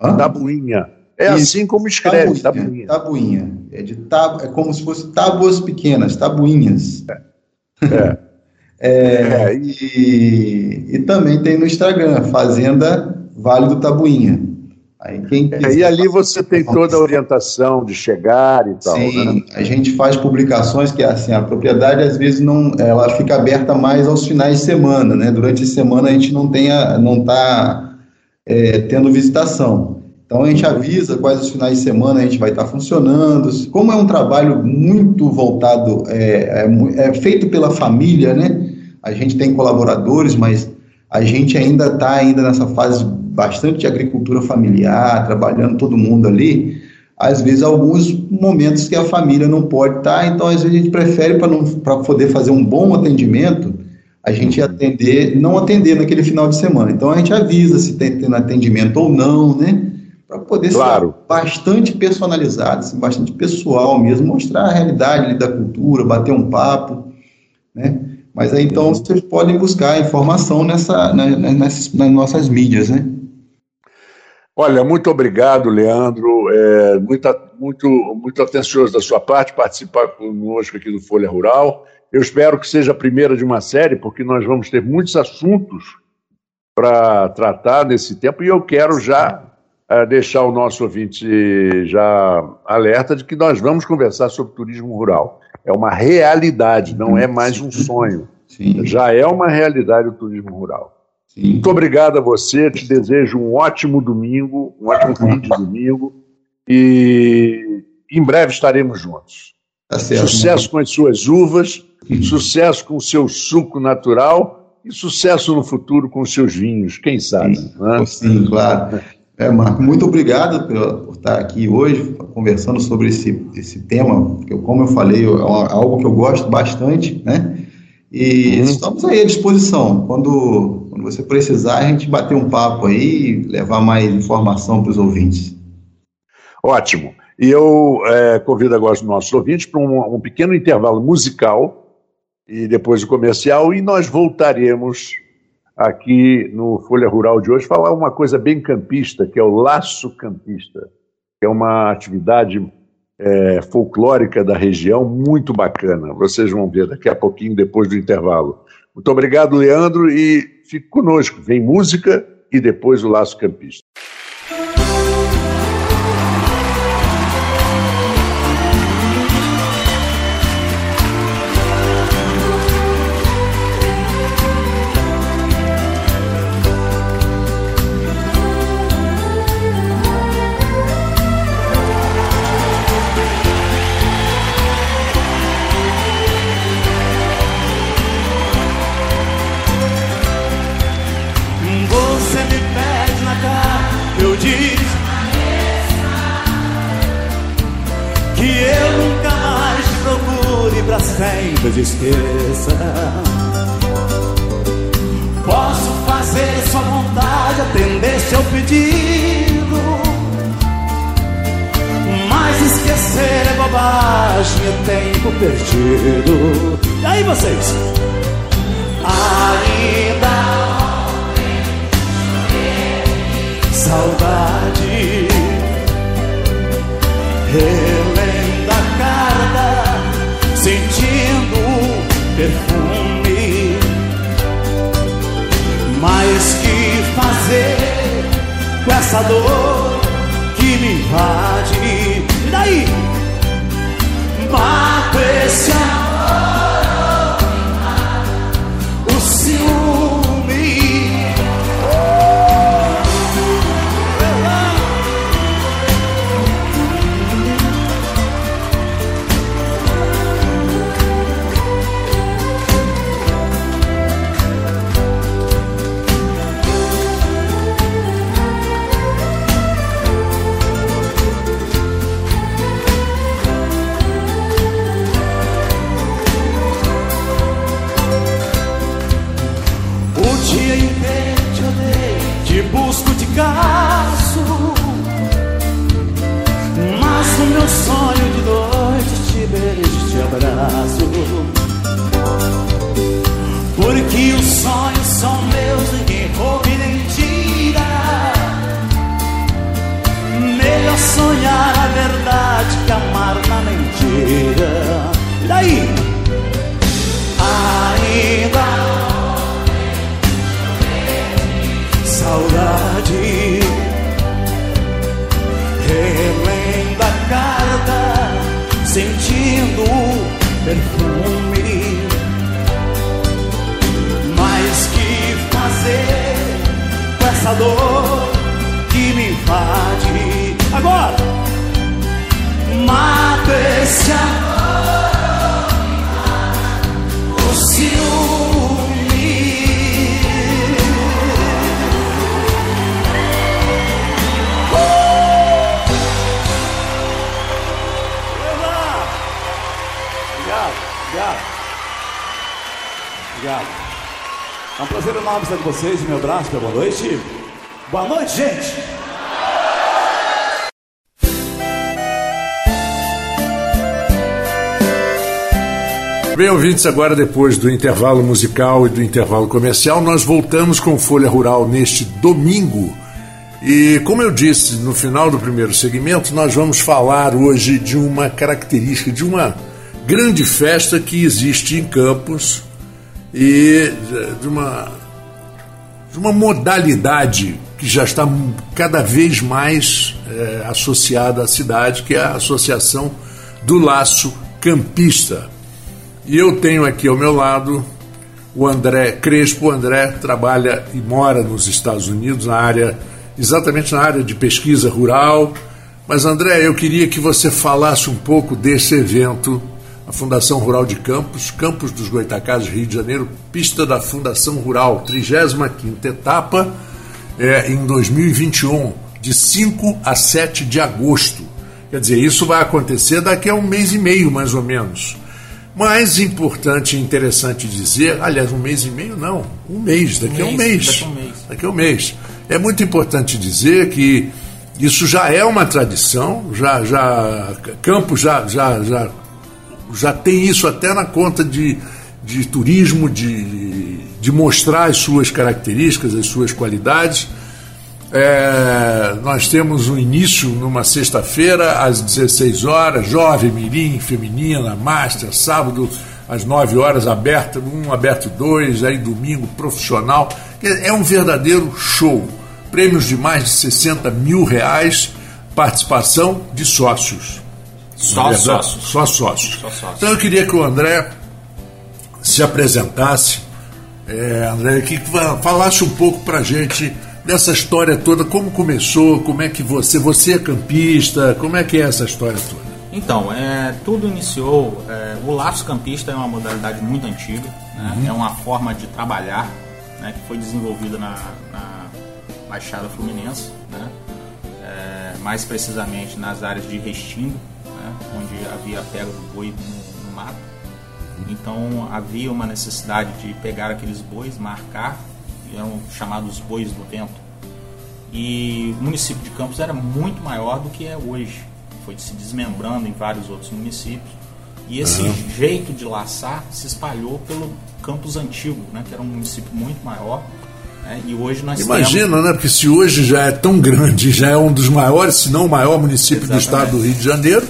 Hã? Tabuinha. É Isso. assim como escreve, tabuinha. Tabuinha. É, de tab, é como se fosse tábuas pequenas, tabuinhas. É. (laughs) é, é e, e, também tem no Instagram, Fazenda Vale do Tabuinha. Aí é, e ali você tem toda a orientação de chegar e tal. Sim, né? a gente faz publicações que assim, a propriedade às vezes não, ela fica aberta mais aos finais de semana, né? Durante a semana a gente não tem não está é, tendo visitação. Então a gente avisa quais os finais de semana a gente vai estar funcionando. Como é um trabalho muito voltado, é, é, é feito pela família, né? A gente tem colaboradores, mas a gente ainda está ainda nessa fase bastante agricultura familiar, trabalhando todo mundo ali. Às vezes alguns momentos que a família não pode estar, então às vezes a gente prefere para poder fazer um bom atendimento, a gente atender, não atender naquele final de semana. Então a gente avisa se tem tendo atendimento ou não, né? para poder claro. ser bastante personalizado, assim, bastante pessoal mesmo, mostrar a realidade da cultura, bater um papo, né? Mas aí então vocês podem buscar informação nessa, na, nessas, nas nossas mídias, né? Olha, muito obrigado, Leandro. É, muito, muito, muito atencioso da sua parte participar conosco aqui do Folha Rural. Eu espero que seja a primeira de uma série, porque nós vamos ter muitos assuntos para tratar nesse tempo e eu quero já é, deixar o nosso ouvinte já alerta de que nós vamos conversar sobre turismo rural. É uma realidade, não é mais um sonho. Sim. Já é uma realidade o turismo rural. Sim. Muito obrigado a você, te desejo um ótimo domingo, um ótimo fim de domingo e em breve estaremos juntos. Tá certo, sucesso com as suas uvas, sucesso com o seu suco natural e sucesso no futuro com os seus vinhos, quem sabe. Sim, né? Sim claro. É, Marco, muito obrigado por, por, estar aqui hoje conversando sobre esse, esse tema, porque, como eu falei, é algo que eu gosto bastante, né? E uhum. estamos aí à disposição. Quando, quando você precisar, a gente bater um papo aí e levar mais informação para os ouvintes. Ótimo. E eu é, convido agora os nossos ouvintes para um, um pequeno intervalo musical e depois o comercial, e nós voltaremos aqui no Folha Rural de hoje, falar uma coisa bem campista, que é o laço campista, que é uma atividade é, folclórica da região, muito bacana. Vocês vão ver daqui a pouquinho, depois do intervalo. Muito obrigado, Leandro, e fique conosco. Vem música e depois o Laço Campista. Porque os sonhos são meus, ninguém rouba nem tira. Melhor sonhar a verdade que amar na mentira. E daí? Ainda saudade sentindo perfume fazer com essa dor que me invade? Agora, mata esse amor, o ciúme. Obrigado. É um prazer enorme estar com vocês. Meu abraço, boa noite. Boa noite, gente. Bem, ouvintes, agora depois do intervalo musical e do intervalo comercial, nós voltamos com Folha Rural neste domingo. E como eu disse no final do primeiro segmento, nós vamos falar hoje de uma característica, de uma grande festa que existe em Campos, e de uma, de uma modalidade que já está cada vez mais é, associada à cidade, que é a Associação do Laço Campista. E eu tenho aqui ao meu lado o André Crespo. O André trabalha e mora nos Estados Unidos, na área, exatamente na área de pesquisa rural. Mas, André, eu queria que você falasse um pouco desse evento a Fundação Rural de Campos, Campos dos Goitacazes, Rio de Janeiro, pista da Fundação Rural, 35ª etapa, é, em 2021, de 5 a 7 de agosto. Quer dizer, isso vai acontecer daqui a um mês e meio, mais ou menos. Mais importante e interessante dizer, aliás, um mês e meio não, um mês, daqui a um mês. Daqui a um mês. Daqui a um mês. É muito importante dizer que isso já é uma tradição, já, já Campos já, já, já já tem isso até na conta de, de turismo, de, de mostrar as suas características, as suas qualidades. É, nós temos um início numa sexta-feira, às 16 horas, jovem, mirim, feminina, master, sábado às 9 horas, aberto um, aberto dois, aí domingo, profissional. É um verdadeiro show. Prêmios de mais de 60 mil reais, participação de sócios. Só sócios. Só sócios. Só sócios. Então eu queria que o André se apresentasse, é, André, que falasse um pouco para gente dessa história toda, como começou, como é que você, você é campista, como é que é essa história toda? Então, é, tudo iniciou, é, o laço campista é uma modalidade muito antiga, né? uhum. é uma forma de trabalhar né, que foi desenvolvida na, na Baixada Fluminense, né? é, mais precisamente nas áreas de Restinga, né? onde havia pega do boi no, no mato. Então havia uma necessidade de pegar aqueles bois, marcar eram chamados bois do vento. E o município de Campos era muito maior do que é hoje. Foi se desmembrando em vários outros municípios. E esse uhum. jeito de laçar se espalhou pelo Campos Antigo, né, que era um município muito maior. Né, e hoje nós Imagina, temos... né? Porque se hoje já é tão grande, já é um dos maiores, se não o maior município Exatamente. do estado do Rio de Janeiro,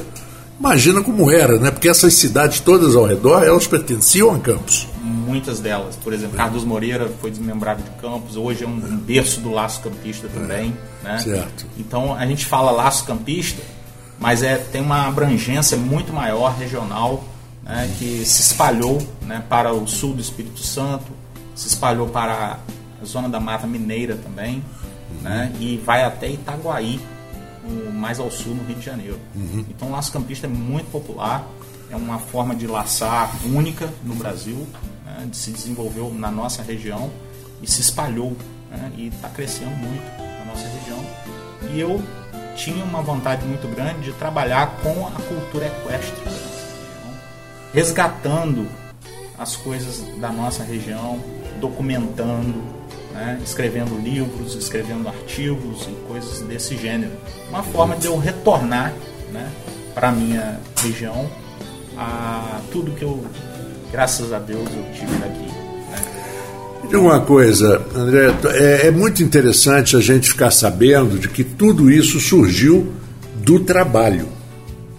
imagina como era, né? Porque essas cidades todas ao redor, elas pertenciam a Campos muitas delas. Por exemplo, Carlos Moreira foi desmembrado de Campos, hoje é um, um berço do laço campista também. É, né? Certo. Então a gente fala laço campista, mas é, tem uma abrangência muito maior regional né, que se espalhou né, para o sul do Espírito Santo, se espalhou para a zona da Mata Mineira também, né, e vai até Itaguaí, mais ao sul, no Rio de Janeiro. Uhum. Então o laço campista é muito popular, é uma forma de laçar única no Brasil, né, se desenvolveu na nossa região e se espalhou né, e está crescendo muito na nossa região. E eu tinha uma vontade muito grande de trabalhar com a cultura equestre, resgatando as coisas da nossa região, documentando, né, escrevendo livros, escrevendo artigos e coisas desse gênero. Uma forma de eu retornar né, para a minha região a tudo que eu graças a Deus eu tive daqui. Né? De uma coisa, André, é, é muito interessante a gente ficar sabendo de que tudo isso surgiu do trabalho.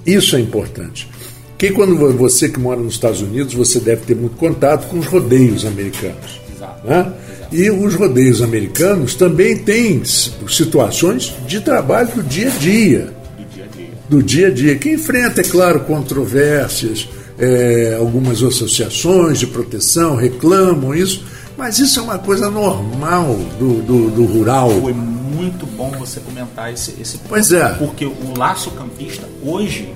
Isso é importante. Que quando você que mora nos Estados Unidos, você deve ter muito contato com os rodeios americanos. Né? E os rodeios americanos também têm situações de trabalho do dia a dia. Do dia a dia. Do dia a dia, que enfrenta, é claro, controvérsias, é, algumas associações de proteção reclamam isso, mas isso é uma coisa normal do, do, do rural. Foi muito bom você comentar esse, esse ponto. Pois é. Porque o laço campista, hoje,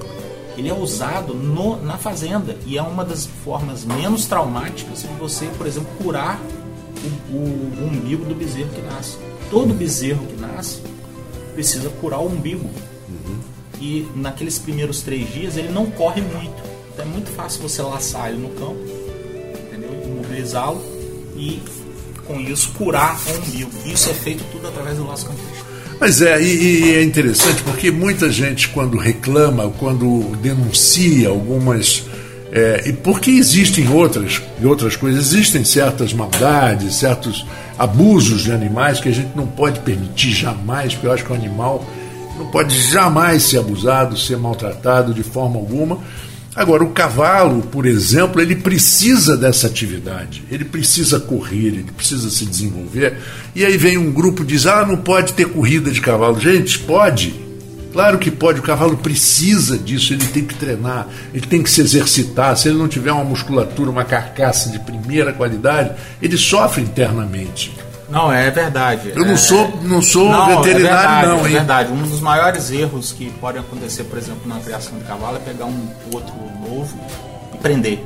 ele é usado no, na fazenda e é uma das formas menos traumáticas de você, por exemplo, curar o, o, o umbigo do bezerro que nasce. Todo bezerro que nasce precisa curar o umbigo. Uhum. E naqueles primeiros três dias ele não corre muito é muito fácil você laçar ele no campo, entendeu? Imobilizá-lo e com isso curar o umbigo. Isso é feito tudo através do laço campista. Mas é, e, e, é interessante porque muita gente quando reclama, quando denuncia algumas. É, e porque existem outras, outras coisas, existem certas maldades, certos abusos de animais que a gente não pode permitir jamais, porque eu acho que o animal não pode jamais ser abusado, ser maltratado de forma alguma. Agora, o cavalo, por exemplo, ele precisa dessa atividade, ele precisa correr, ele precisa se desenvolver. E aí vem um grupo e diz: ah, não pode ter corrida de cavalo. Gente, pode. Claro que pode, o cavalo precisa disso, ele tem que treinar, ele tem que se exercitar. Se ele não tiver uma musculatura, uma carcaça de primeira qualidade, ele sofre internamente. Não, é verdade. Eu não sou, não sou não, veterinário, é verdade, não, hein? É verdade. Um dos maiores erros que podem acontecer, por exemplo, na criação de cavalo é pegar um outro novo e prender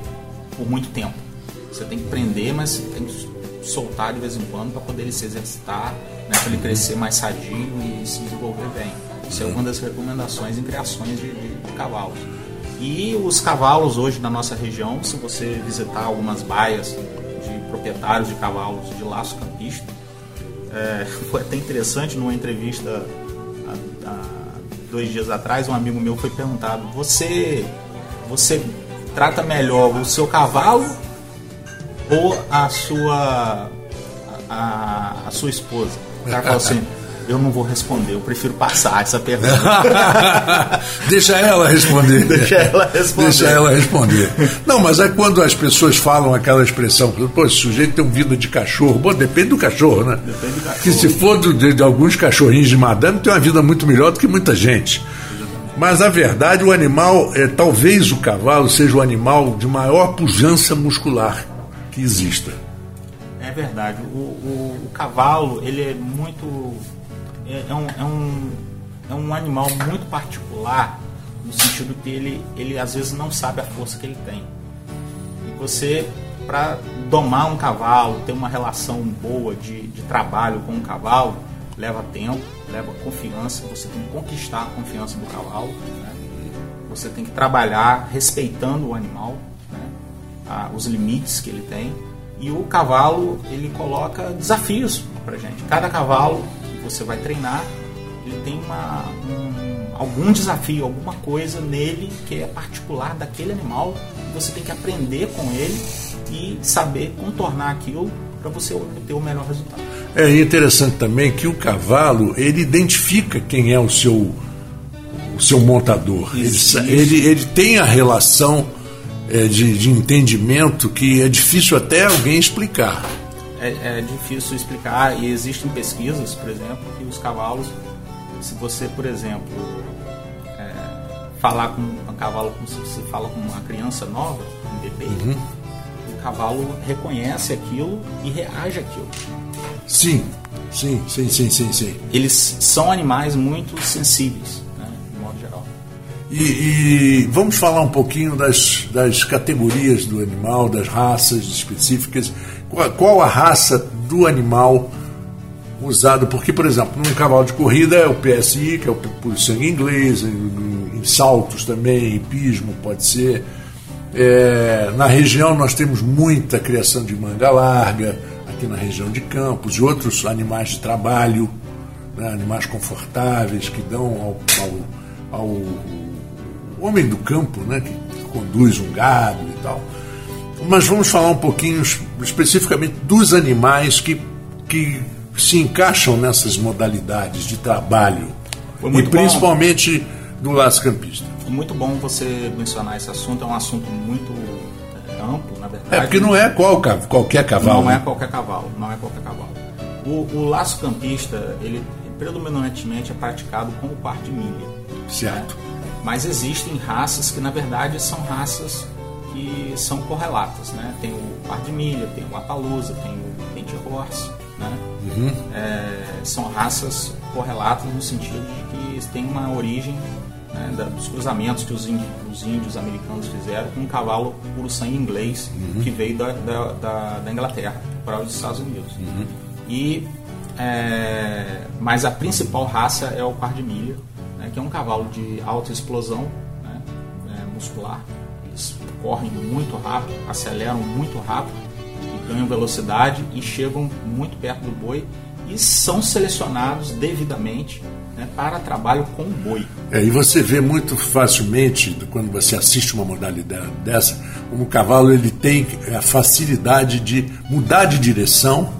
por muito tempo. Você tem que prender, mas tem que soltar de vez em quando para poder ele se exercitar, né, para ele crescer mais sadio e se desenvolver bem. Isso é uma das recomendações em criações de, de, de cavalos. E os cavalos hoje na nossa região, se você visitar algumas baias de proprietários de cavalos de laço campista, é, (laughs) foi até interessante numa entrevista há, há, dois dias atrás, um amigo meu foi perguntado: você, você trata melhor o seu cavalo ou a sua a, a sua esposa? O cara falou assim: (laughs) Eu não vou responder, eu prefiro passar essa pergunta. (laughs) Deixa ela responder. (laughs) Deixa ela responder. Deixa ela responder. Não, mas é quando as pessoas falam aquela expressão, pô, esse sujeito tem um vida de cachorro. Bom, depende do cachorro, né? Depende do cachorro. Que se for de, de alguns cachorrinhos de madame, tem uma vida muito melhor do que muita gente. Mas a verdade, o animal, é, talvez o cavalo seja o animal de maior pujança muscular que exista. É verdade. O, o- o cavalo, ele é muito. É, é um, é, um, é um animal muito particular, no sentido que ele, ele às vezes não sabe a força que ele tem. E você, para domar um cavalo, ter uma relação boa de, de trabalho com um cavalo, leva tempo, leva confiança, você tem que conquistar a confiança do cavalo. né? Você tem que trabalhar respeitando o animal, né? Ah, os limites que ele tem. E o cavalo, ele coloca desafios pra gente. Cada cavalo você vai treinar, ele tem uma, um- algum desafio, alguma coisa nele que é particular daquele animal. Você tem que aprender com ele e saber contornar aquilo para você obter o melhor resultado. É interessante também que o cavalo ele identifica quem é o seu o seu montador. Ele, Isso, sa- isso. ele, ele tem a relação é, de, de entendimento que é difícil até alguém explicar. É, é difícil explicar e existem pesquisas, por exemplo, que os cavalos, se você, por exemplo, é, falar com um cavalo como se você fala com uma criança nova, um bebê, o cavalo reconhece aquilo e reage àquilo. Sim, sim, sim, sim, sim, sim. Eles são animais muito sensíveis, né, de modo geral. E, e vamos falar um pouquinho das, das categorias do animal, das raças específicas. Qual, a raça do animal usado? Porque, por exemplo, num cavalo de corrida é o PSI, que é o sangue inglês, em, em saltos também, hipismo pode ser. É, na região nós temos muita criação de manga larga, aqui na região de Campos, e outros animais de trabalho, né, animais confortáveis que dão ao, ao, ao homem do campo, né, que conduz um gado e tal. Mas vamos falar um pouquinho es- especificamente dos animais que, que se encaixam nessas modalidades de trabalho. E muito bom. principalmente do laço campista. É muito bom você mencionar esse assunto, é um assunto muito é, amplo, na verdade. É porque não é qual, qualquer cavalo. Não é né? qualquer cavalo, não é qualquer cavalo. O, o laço campista, ele predominantemente é praticado com o par de milha. Certo. Mas existem raças que, na verdade, são raças que são correlatas, né? Tem o par de milha, tem o Appaloosa, tem o Paint Horse, né? É, são raças correlatas no sentido de que tem uma origem né, da- dos cruzamentos que os índios, os índios americanos fizeram com um cavalo puro sangue inglês que veio da, da, da- Inglaterra para os Estados Unidos. E, é, mas a principal raça é o par de milha, né, que é um cavalo de alta explosão né, é, muscular. Correm muito rápido, aceleram muito rápido, e ganham velocidade e chegam muito perto do boi e são selecionados devidamente né, para trabalho com o boi. É, e você vê muito facilmente, quando você assiste uma modalidade dessa, como o cavalo ele tem a facilidade de mudar de direção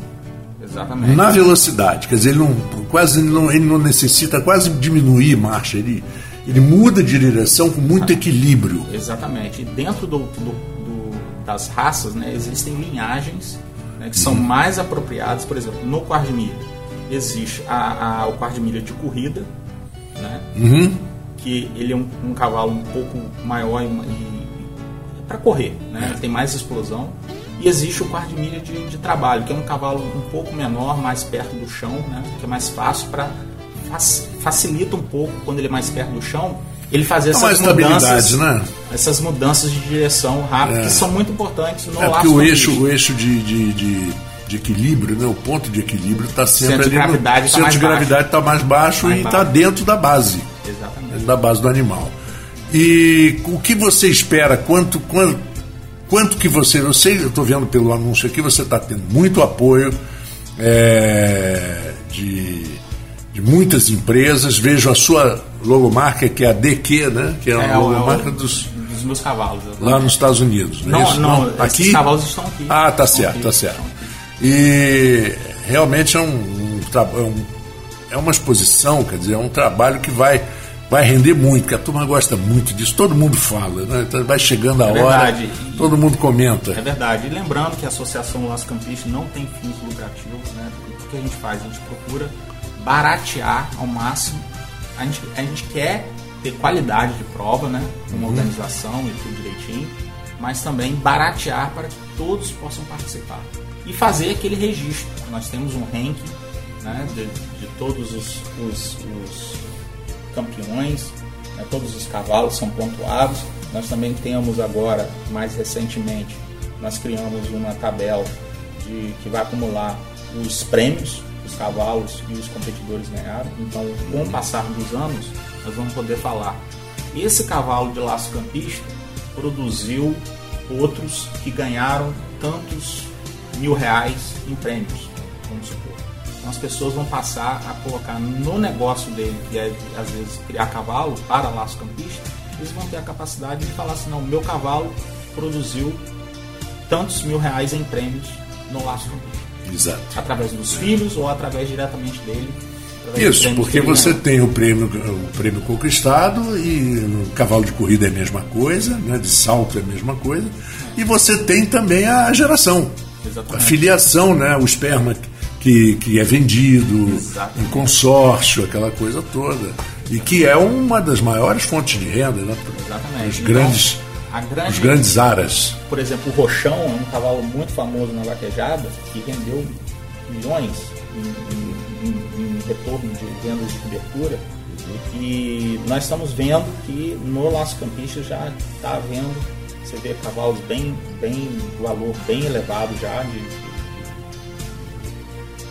Exatamente. na velocidade. Quer dizer, ele não, quase ele não, ele não necessita quase diminuir marcha, ele, ele muda de direção com muito equilíbrio. Exatamente. E dentro do, do- do- das raças, né, existem linhagens né, que são mais apropriadas. Por exemplo, no quarto de milha existe a, a- o quarto de milha de corrida, né, que ele é um, um cavalo um pouco maior e, para correr, né, ele tem mais explosão. E existe o quarto de milha de, de trabalho, que é um cavalo um pouco menor, mais perto do chão, né, que é mais fácil para facilita um pouco quando ele é mais perto do chão ele fazer essas mudanças, né? essas mudanças de direção rápida É. que são muito importantes no É porque o eixo, o eixo de, de, de, de equilíbrio, né, o ponto de equilíbrio está sempre Centro ali gravidade tá centro mais de gravidade está mais baixo Mais e está dentro da base. Exatamente. da base do animal. E o que você espera? Quanto, quanto, quanto que você. Eu sei, eu estou vendo pelo anúncio aqui, você está tendo muito apoio é, de, de muitas empresas. Vejo a sua logomarca, que é a DQ, né? Que é a É, logomarca é o- dos. dos meus cavalos. Lá nos Estados Unidos, não, é Não, não, esses aqui. cavalos estão aqui. Ah, tá certo, aqui, tá certo. E realmente é um, um, é um, é uma exposição, quer dizer, é um trabalho que vai vai render muito, porque a turma gosta muito disso, todo mundo fala, né? Então vai chegando a é hora, todo mundo comenta. É verdade. E lembrando que a Associação Las Campistas não tem fins lucrativos, né? O que a gente faz? A gente procura baratear ao máximo. A gente, a gente quer ter qualidade de prova, né? Uma uhum. organização e tudo direitinho, mas também baratear para que todos possam participar. E fazer aquele registro. Nós temos um ranking né, de, de todos os, os, os campeões, né, todos os cavalos são pontuados. Nós também temos agora, mais recentemente, nós criamos uma tabela de, que vai acumular os prêmios os cavalos e os competidores ganharam. Então, com o passar dos anos, nós vamos poder falar. Esse cavalo de laço campista produziu outros que ganharam tantos mil reais em prêmios, vamos supor. Então as pessoas vão passar a colocar no negócio dele, que é às vezes criar cavalo para laço campista, eles vão ter a capacidade de falar assim, não, meu cavalo produziu tantos mil reais em prêmios no laço campista. Exato. Através dos filhos ou através diretamente dele isso, porque você tem o prêmio, o prêmio conquistado e no cavalo de corrida é a mesma coisa, né, de salto é a mesma coisa, e você tem também a geração, Exatamente. a filiação, né, o esperma que, que é vendido Exatamente. em consórcio, aquela coisa toda, e que é uma das maiores fontes de renda, né. Os grandes, então, grande, os grandes aras. Por exemplo, o Rochão é um cavalo muito famoso na vaquejada que rendeu milhões em, em retorno de vendas de cobertura. E nós estamos vendo que no Laço Campista já está havendo, você vê cavalos bem, bem, valor bem elevado já de, de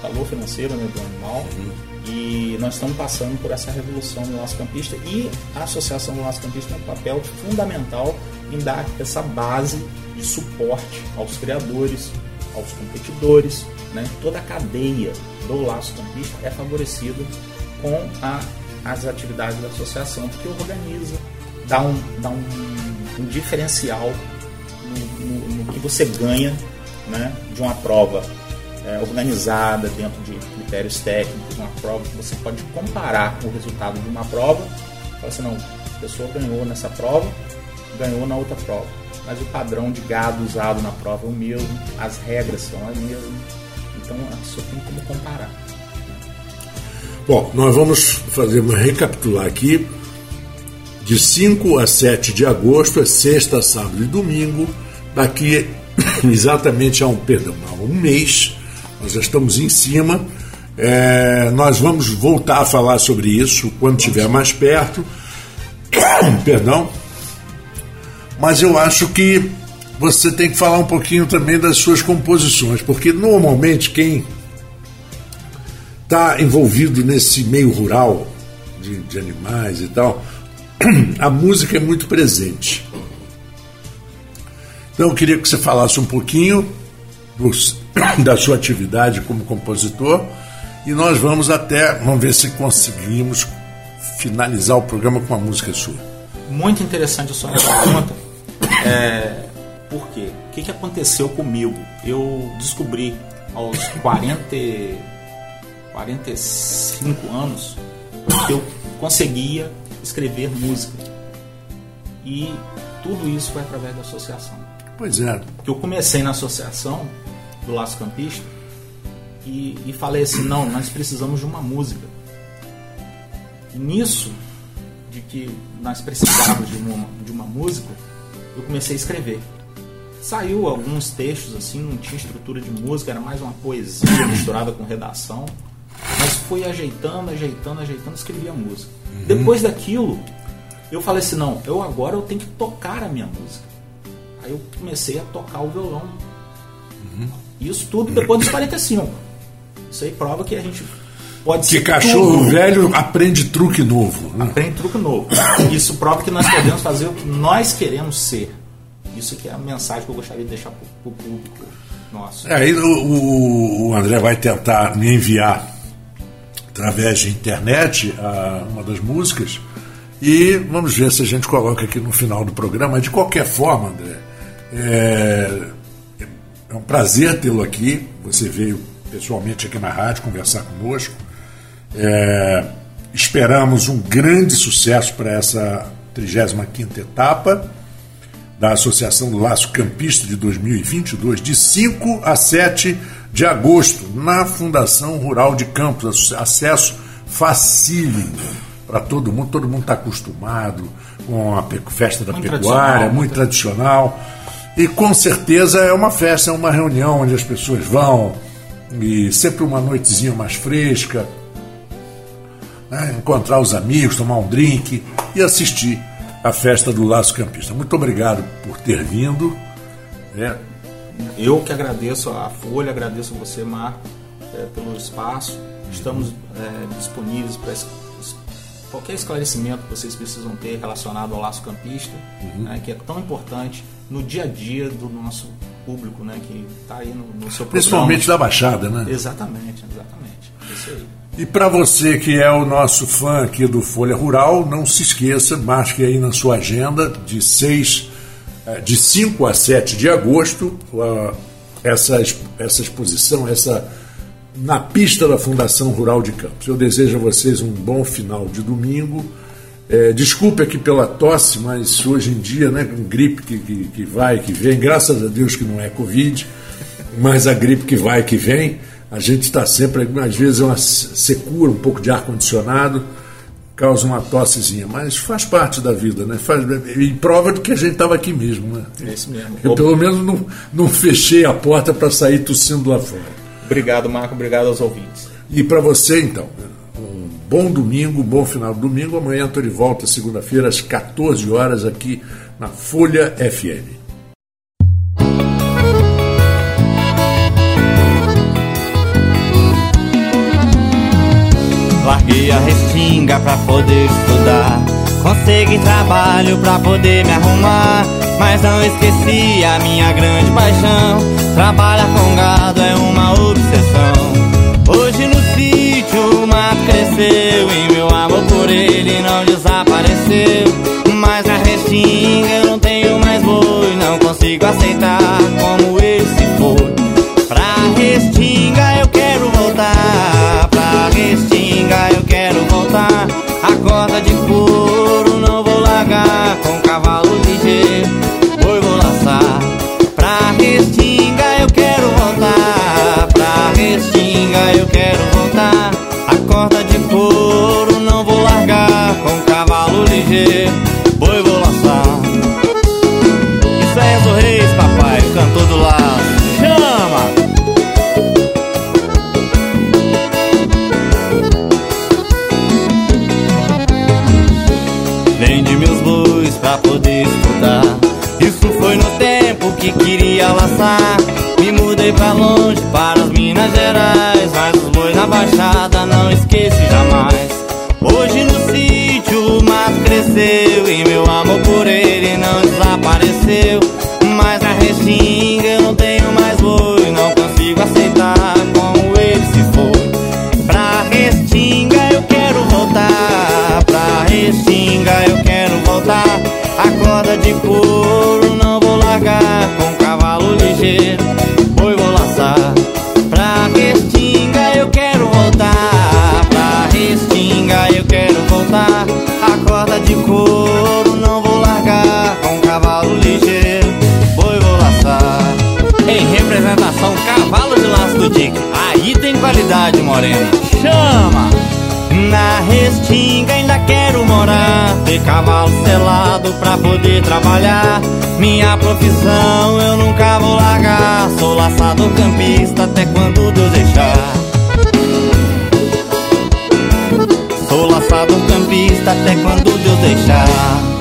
valor financeiro né, do animal. Uhum. E nós estamos passando por essa revolução no Laço Campista e a Associação do Laço Campista tem um papel fundamental em dar essa base de suporte aos criadores, aos competidores, né? toda a cadeia do laço campista é favorecida com a, as atividades da associação, porque organiza, dá um, dá um, um diferencial no, no, no, que você ganha né, de uma prova é, organizada dentro de critérios técnicos, uma prova que você pode comparar o resultado de uma prova, falar assim, não, a pessoa ganhou nessa prova, ganhou na outra prova. Mas o padrão de gado usado na prova é o mesmo, as regras são as mesmas, então a pessoa tem como comparar. Bom, nós vamos fazer uma recapitular aqui. De 5 a 7 de agosto é sexta, sábado e domingo. Daqui (coughs) exatamente a um, perdão, a um mês, nós já estamos em cima. É, nós vamos voltar a falar sobre isso quando estiver mais perto. (coughs) perdão. Mas eu acho que você tem que falar um pouquinho também das suas composições, porque normalmente quem está envolvido nesse meio rural de, de, animais e tal, (coughs) a música é muito presente. Então eu queria que você falasse um pouquinho dos, (coughs) da sua atividade como compositor e nós vamos até, vamos ver se conseguimos finalizar o programa com uma música sua. Muito interessante a sua pergunta. É, por quê? O que, que aconteceu comigo? Eu descobri aos 40, 45 anos que eu conseguia escrever música. E tudo isso foi através da associação. Pois é. Que eu comecei na associação do Laço Campista e, e falei assim, não, nós precisamos de uma música. E nisso, de que nós precisávamos de uma, de uma música, eu comecei a escrever. Saiu alguns textos assim, não tinha estrutura de música, era mais uma poesia (coughs) misturada com redação. Mas fui ajeitando, ajeitando, ajeitando, escrevi a música. Uhum. Depois daquilo, eu falei assim, não, eu agora eu tenho que tocar a minha música. Aí eu comecei a tocar o violão. Isso tudo depois dos 45. Isso aí prova que a gente pode que ser. Que cachorro tudo. velho aprende truque novo. Né? Aprende truque novo. Isso prova que nós podemos fazer o que nós queremos ser. Isso que é a mensagem que eu gostaria de deixar para o público nosso. É, aí o, o, André vai tentar me enviar através de internet a, uma das músicas e vamos ver se a gente coloca aqui no final do programa. De qualquer forma, André, é, é um prazer tê-lo aqui. Você veio pessoalmente aqui na rádio conversar conosco. É, esperamos um grande sucesso para essa 35 etapa da Associação do Laço Campista de 2022, de 5 a 7 de agosto, na Fundação Rural de Campos. Acesso facílimo para todo mundo, todo mundo está acostumado com a festa da muito pecuária, muito tradicional. E com certeza é uma festa, é uma reunião onde as pessoas vão, e sempre uma noitezinha mais fresca, né? encontrar os amigos, tomar um drink e assistir a festa do Laço Campista. Muito obrigado por ter vindo. Né? Eu que agradeço a Folha, agradeço você, Marco, é, pelo espaço. Estamos é, disponíveis para qualquer esclarecimento que vocês precisam ter relacionado ao laço campista, uhum. né, que é tão importante no dia a dia do nosso público, né, que está aí no, no seu programa. Principalmente da Baixada, né? Exatamente, exatamente. Isso aí. E para você que é o nosso fã aqui do Folha Rural, não se esqueça, marque aí na sua agenda de 6 eh, de 5 a 7 de agosto, essa, essa exposição, essa na pista da Fundação Rural de Campos. Eu desejo a vocês um bom final de domingo. É, desculpe aqui pela tosse, mas hoje em dia, né, com gripe que, que, que vai, que vem, graças a Deus que não é Covid, mas a gripe que vai, que vem, a gente está sempre, às vezes, é uma secura, um pouco de ar-condicionado, causa uma tossezinha, mas faz parte da vida, né? Faz, e prova de que a gente estava aqui mesmo, né? É isso mesmo. Eu, pelo menos, não, não fechei a porta para sair tossindo lá fora. Obrigado, Marco. Obrigado aos ouvintes. E para você, então, um bom domingo, um bom final de domingo. Amanhã estou de volta, segunda-feira, às 14 horas, aqui na Folha FM. Larguei a restinga pra poder estudar. Consegui trabalho pra poder me arrumar. Mas não esqueci a minha grande paixão. Trabalhar com gado é uma obsessão. Restinga eu não tenho mais boi. Não consigo aceitar como ele se foi. Pra restinga eu quero voltar. Pra restinga eu quero voltar. A corda de couro pra poder trabalhar. Minha profissão eu nunca vou largar. Sou laçador campista até quando Deus deixar. Sou laçador campista até quando Deus deixar